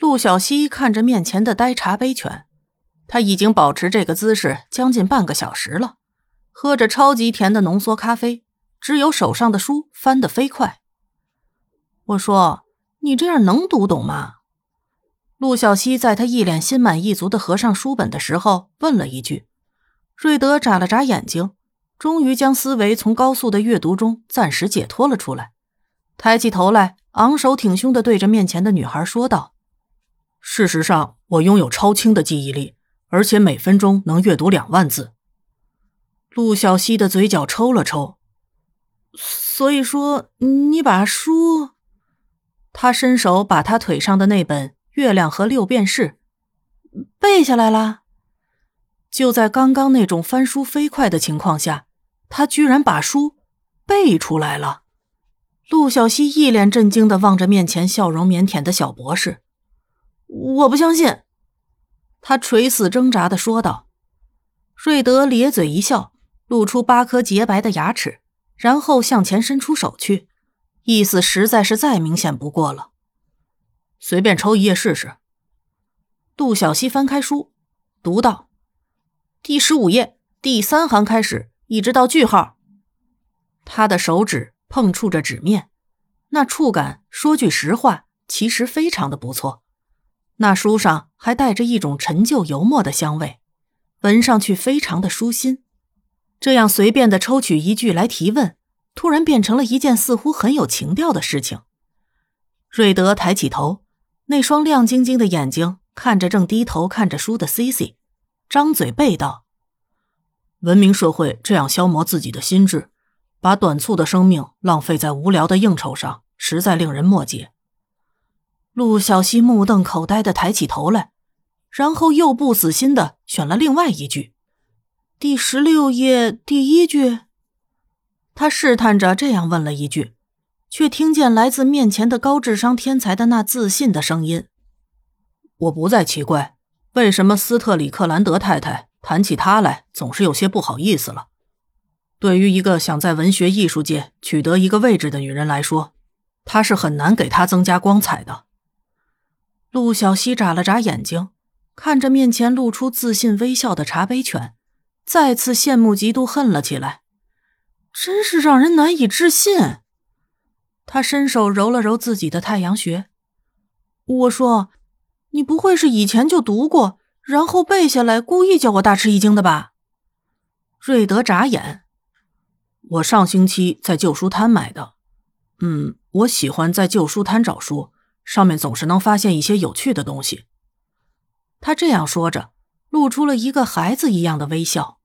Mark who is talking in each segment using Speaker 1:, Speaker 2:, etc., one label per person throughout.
Speaker 1: 陆小西看着面前的呆茶杯犬，他已经保持这个姿势将近半个小时了，喝着超级甜的浓缩咖啡，只有手上的书翻得飞快。我说：“你这样能读懂吗？”陆小西在他一脸心满意足的合上书本的时候问了一句。瑞德眨了眨眼睛，终于将思维从高速的阅读中暂时解脱了出来，抬起头来，昂首挺胸的对着面前的女孩说道。事实上，我拥有超轻的记忆力，而且每分钟能阅读两万字。陆小西的嘴角抽了抽。所以说，你把书……他伸手把他腿上的那本《月亮和六便士》背下来了。就在刚刚那种翻书飞快的情况下，他居然把书背出来了。陆小西一脸震惊的望着面前笑容腼腆的小博士。我不相信，他垂死挣扎的说道。瑞德咧嘴一笑，露出八颗洁白的牙齿，然后向前伸出手去，意思实在是再明显不过了。随便抽一页试试。杜小西翻开书，读道：“第十五页第三行开始，一直到句号。”他的手指碰触着纸面，那触感，说句实话，其实非常的不错。那书上还带着一种陈旧油墨的香味，闻上去非常的舒心。这样随便的抽取一句来提问，突然变成了一件似乎很有情调的事情。瑞德抬起头，那双亮晶晶的眼睛看着正低头看着书的 C C，张嘴背道：“文明社会这样消磨自己的心智，把短促的生命浪费在无聊的应酬上，实在令人莫解。”陆小西目瞪口呆的抬起头来，然后又不死心的选了另外一句：“第十六页第一句。”他试探着这样问了一句，却听见来自面前的高智商天才的那自信的声音：“我不再奇怪，为什么斯特里克兰德太太谈起他来总是有些不好意思了。对于一个想在文学艺术界取得一个位置的女人来说，她是很难给她增加光彩的。”陆小西眨了眨眼睛，看着面前露出自信微笑的茶杯犬，再次羡慕嫉妒恨了起来，真是让人难以置信。他伸手揉了揉自己的太阳穴，我说：“你不会是以前就读过，然后背下来，故意叫我大吃一惊的吧？”瑞德眨眼，我上星期在旧书摊买的。嗯，我喜欢在旧书摊找书。上面总是能发现一些有趣的东西。他这样说着，露出了一个孩子一样的微笑。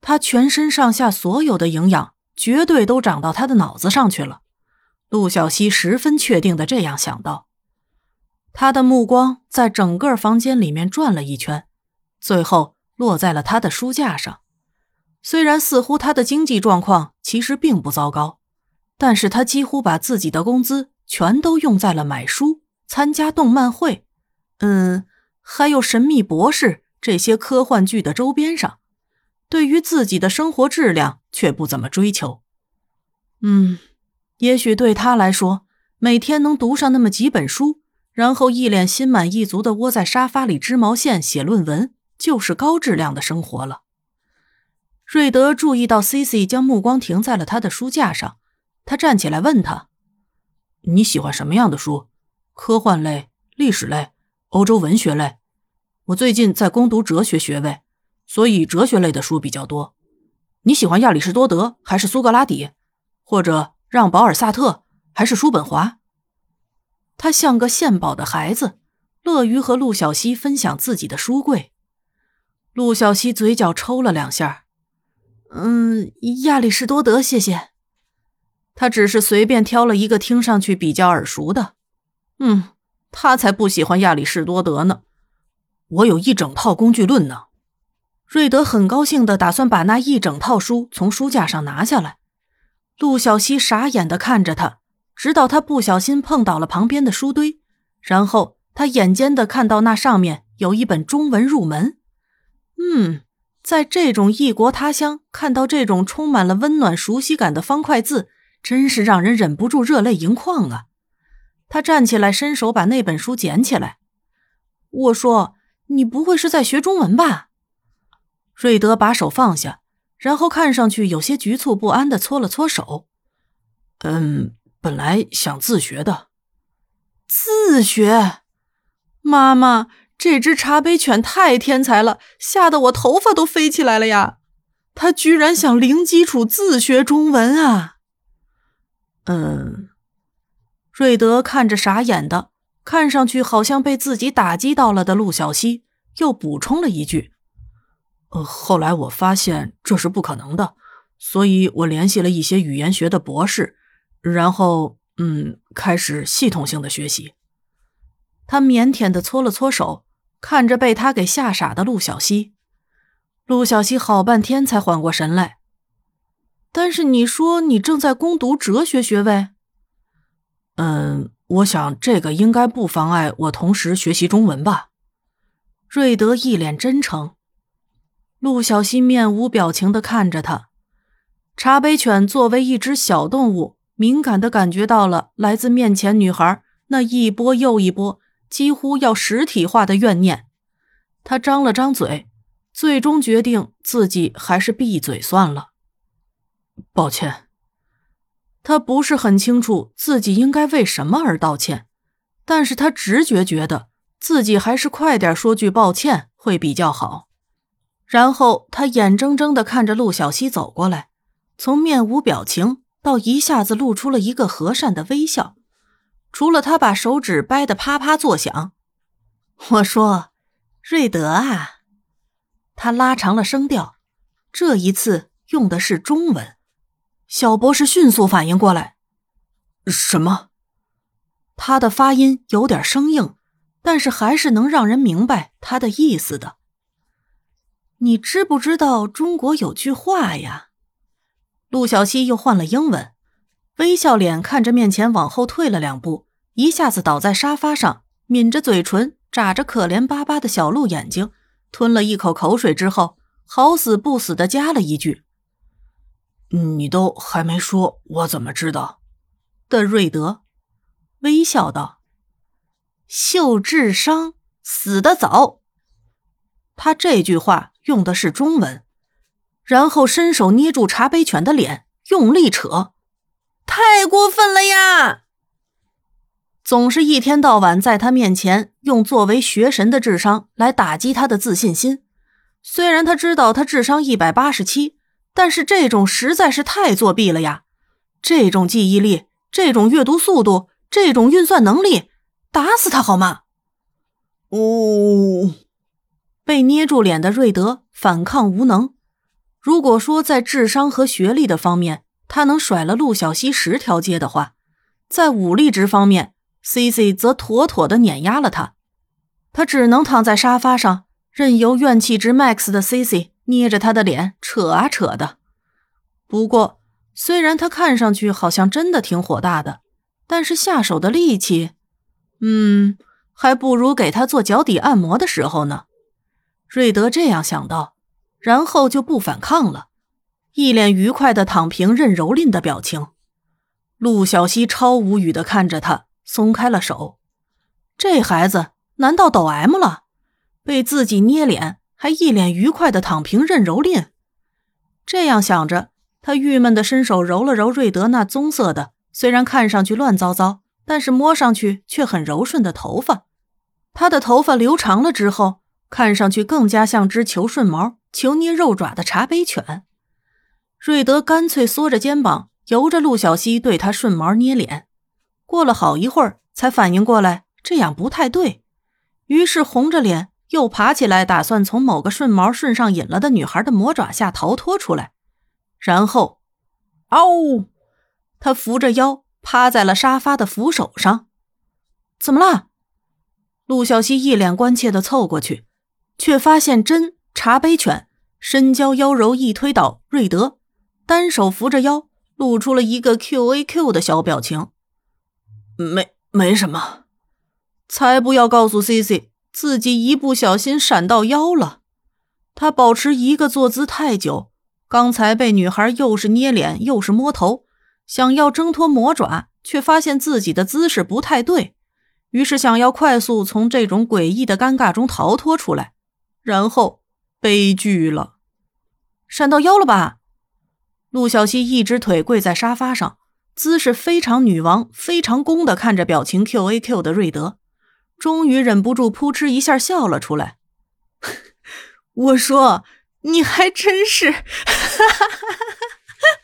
Speaker 1: 他全身上下所有的营养，绝对都长到他的脑子上去了。陆小西十分确定的这样想到。他的目光在整个房间里面转了一圈，最后落在了他的书架上。虽然似乎他的经济状况其实并不糟糕，但是他几乎把自己的工资。全都用在了买书、参加动漫会，嗯，还有《神秘博士》这些科幻剧的周边上。对于自己的生活质量却不怎么追求。嗯，也许对他来说，每天能读上那么几本书，然后一脸心满意足的窝在沙发里织毛线、写论文，就是高质量的生活了。瑞德注意到 C C 将目光停在了他的书架上，他站起来问他。你喜欢什么样的书？科幻类、历史类、欧洲文学类。我最近在攻读哲学学位，所以哲学类的书比较多。你喜欢亚里士多德还是苏格拉底，或者让·保尔·萨特还是叔本华？他像个献宝的孩子，乐于和陆小西分享自己的书柜。陆小西嘴角抽了两下，嗯，亚里士多德，谢谢。他只是随便挑了一个听上去比较耳熟的，嗯，他才不喜欢亚里士多德呢。我有一整套工具论呢。瑞德很高兴的打算把那一整套书从书架上拿下来。陆小西傻眼的看着他，直到他不小心碰倒了旁边的书堆，然后他眼尖的看到那上面有一本中文入门。嗯，在这种异国他乡看到这种充满了温暖熟悉感的方块字。真是让人忍不住热泪盈眶啊！他站起来，伸手把那本书捡起来，我说：“你不会是在学中文吧？”瑞德把手放下，然后看上去有些局促不安的搓了搓手。
Speaker 2: “嗯，本来想自学的。”“
Speaker 1: 自学？”妈妈，这只茶杯犬太天才了，吓得我头发都飞起来了呀！它居然想零基础自学中文啊！
Speaker 2: 嗯，
Speaker 1: 瑞德看着傻眼的，看上去好像被自己打击到了的陆小西，又补充了一句：“
Speaker 2: 呃，后来我发现这是不可能的，所以我联系了一些语言学的博士，然后，嗯，开始系统性的学习。”
Speaker 1: 他腼腆的搓了搓手，看着被他给吓傻的陆小西。陆小西好半天才缓过神来。但是你说你正在攻读哲学学位？
Speaker 2: 嗯，我想这个应该不妨碍我同时学习中文吧。
Speaker 1: 瑞德一脸真诚。陆小西面无表情的看着他。茶杯犬作为一只小动物，敏感的感觉到了来自面前女孩那一波又一波。几乎要实体化的怨念，他张了张嘴，最终决定自己还是闭嘴算了。
Speaker 2: 抱歉，
Speaker 1: 他不是很清楚自己应该为什么而道歉，但是他直觉觉得自己还是快点说句抱歉会比较好。然后他眼睁睁的看着陆小西走过来，从面无表情到一下子露出了一个和善的微笑。除了他把手指掰得啪啪作响，我说：“瑞德啊！”他拉长了声调，这一次用的是中文。小博士迅速反应过来：“
Speaker 2: 什么？”
Speaker 1: 他的发音有点生硬，但是还是能让人明白他的意思的。你知不知道中国有句话呀？陆小西又换了英文。微笑脸看着面前往后退了两步，一下子倒在沙发上，抿着嘴唇，眨着可怜巴巴的小鹿眼睛，吞了一口口水之后，好死不死的加了一句：“
Speaker 2: 你都还没说，我怎么知道？”
Speaker 1: 的瑞德微笑道：“秀智商死得早。”他这句话用的是中文，然后伸手捏住茶杯犬的脸，用力扯。太过分了呀！总是一天到晚在他面前用作为学神的智商来打击他的自信心。虽然他知道他智商一百八十七，但是这种实在是太作弊了呀！这种记忆力，这种阅读速度，这种运算能力，打死他好吗？
Speaker 2: 呜！
Speaker 1: 被捏住脸的瑞德反抗无能。如果说在智商和学历的方面，他能甩了陆小西十条街的话，在武力值方面，C C 则妥妥的碾压了他。他只能躺在沙发上，任由怨气值 max 的 C C 捏着他的脸扯啊扯的。不过，虽然他看上去好像真的挺火大的，但是下手的力气，嗯，还不如给他做脚底按摩的时候呢。瑞德这样想到，然后就不反抗了。一脸愉快的躺平任蹂躏的表情，陆小西超无语的看着他，松开了手。这孩子难道抖 M 了？被自己捏脸，还一脸愉快的躺平任蹂躏。这样想着，他郁闷的伸手揉了揉瑞德那棕色的，虽然看上去乱糟糟，但是摸上去却很柔顺的头发。他的头发留长了之后，看上去更加像只求顺毛、求捏肉爪的茶杯犬。瑞德干脆缩着肩膀，由着陆小西对他顺毛捏脸。过了好一会儿，才反应过来这样不太对，于是红着脸又爬起来，打算从某个顺毛顺上瘾了的女孩的魔爪下逃脱出来。然后，嗷！他扶着腰趴在了沙发的扶手上。怎么了？陆小西一脸关切地凑过去，却发现真茶杯犬身娇腰柔，一推倒瑞德。单手扶着腰，露出了一个 Q A Q 的小表情。
Speaker 2: 没没什么，
Speaker 1: 才不要告诉 C C 自己一不小心闪到腰了。他保持一个坐姿太久，刚才被女孩又是捏脸又是摸头，想要挣脱魔爪，却发现自己的姿势不太对，于是想要快速从这种诡异的尴尬中逃脱出来，然后悲剧了，闪到腰了吧？陆小西一只腿跪在沙发上，姿势非常女王、非常攻的看着表情 Q A Q 的瑞德，终于忍不住扑哧一下笑了出来。我说：“你还真是。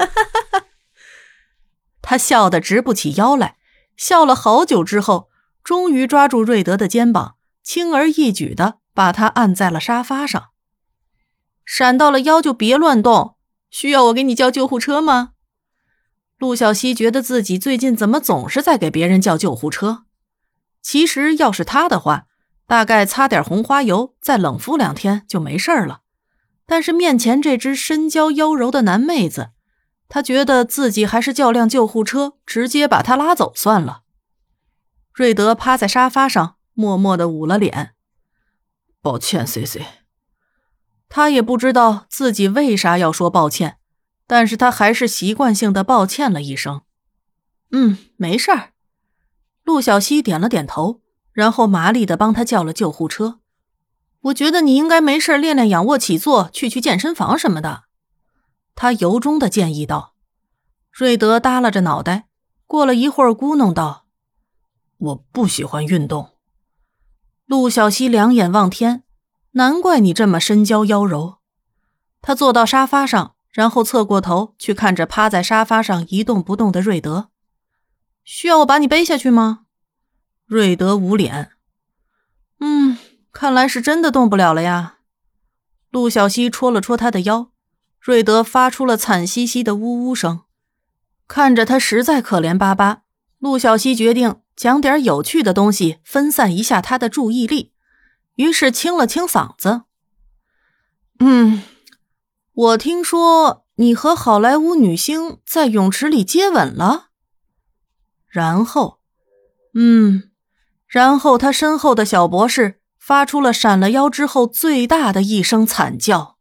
Speaker 1: ”他笑得直不起腰来，笑了好久之后，终于抓住瑞德的肩膀，轻而易举的把他按在了沙发上。闪到了腰就别乱动。需要我给你叫救护车吗？陆小西觉得自己最近怎么总是在给别人叫救护车。其实要是他的话，大概擦点红花油，再冷敷两天就没事了。但是面前这只身娇腰柔的男妹子，他觉得自己还是叫辆救护车，直接把他拉走算了。瑞德趴在沙发上，默默的捂了脸。
Speaker 2: 抱歉，C C。
Speaker 1: 他也不知道自己为啥要说抱歉，但是他还是习惯性的抱歉了一声。嗯，没事儿。陆小西点了点头，然后麻利的帮他叫了救护车。我觉得你应该没事练练仰卧起坐，去去健身房什么的。他由衷的建议道。瑞德耷拉着脑袋，过了一会儿咕哝道：“
Speaker 2: 我不喜欢运动。”
Speaker 1: 陆小西两眼望天。难怪你这么身娇腰柔。他坐到沙发上，然后侧过头去看着趴在沙发上一动不动的瑞德。需要我把你背下去吗？瑞德捂脸。嗯，看来是真的动不了了呀。陆小西戳了戳他的腰，瑞德发出了惨兮兮的呜呜声。看着他实在可怜巴巴，陆小西决定讲点有趣的东西，分散一下他的注意力。于是清了清嗓子，嗯，我听说你和好莱坞女星在泳池里接吻了，然后，嗯，然后他身后的小博士发出了闪了腰之后最大的一声惨叫。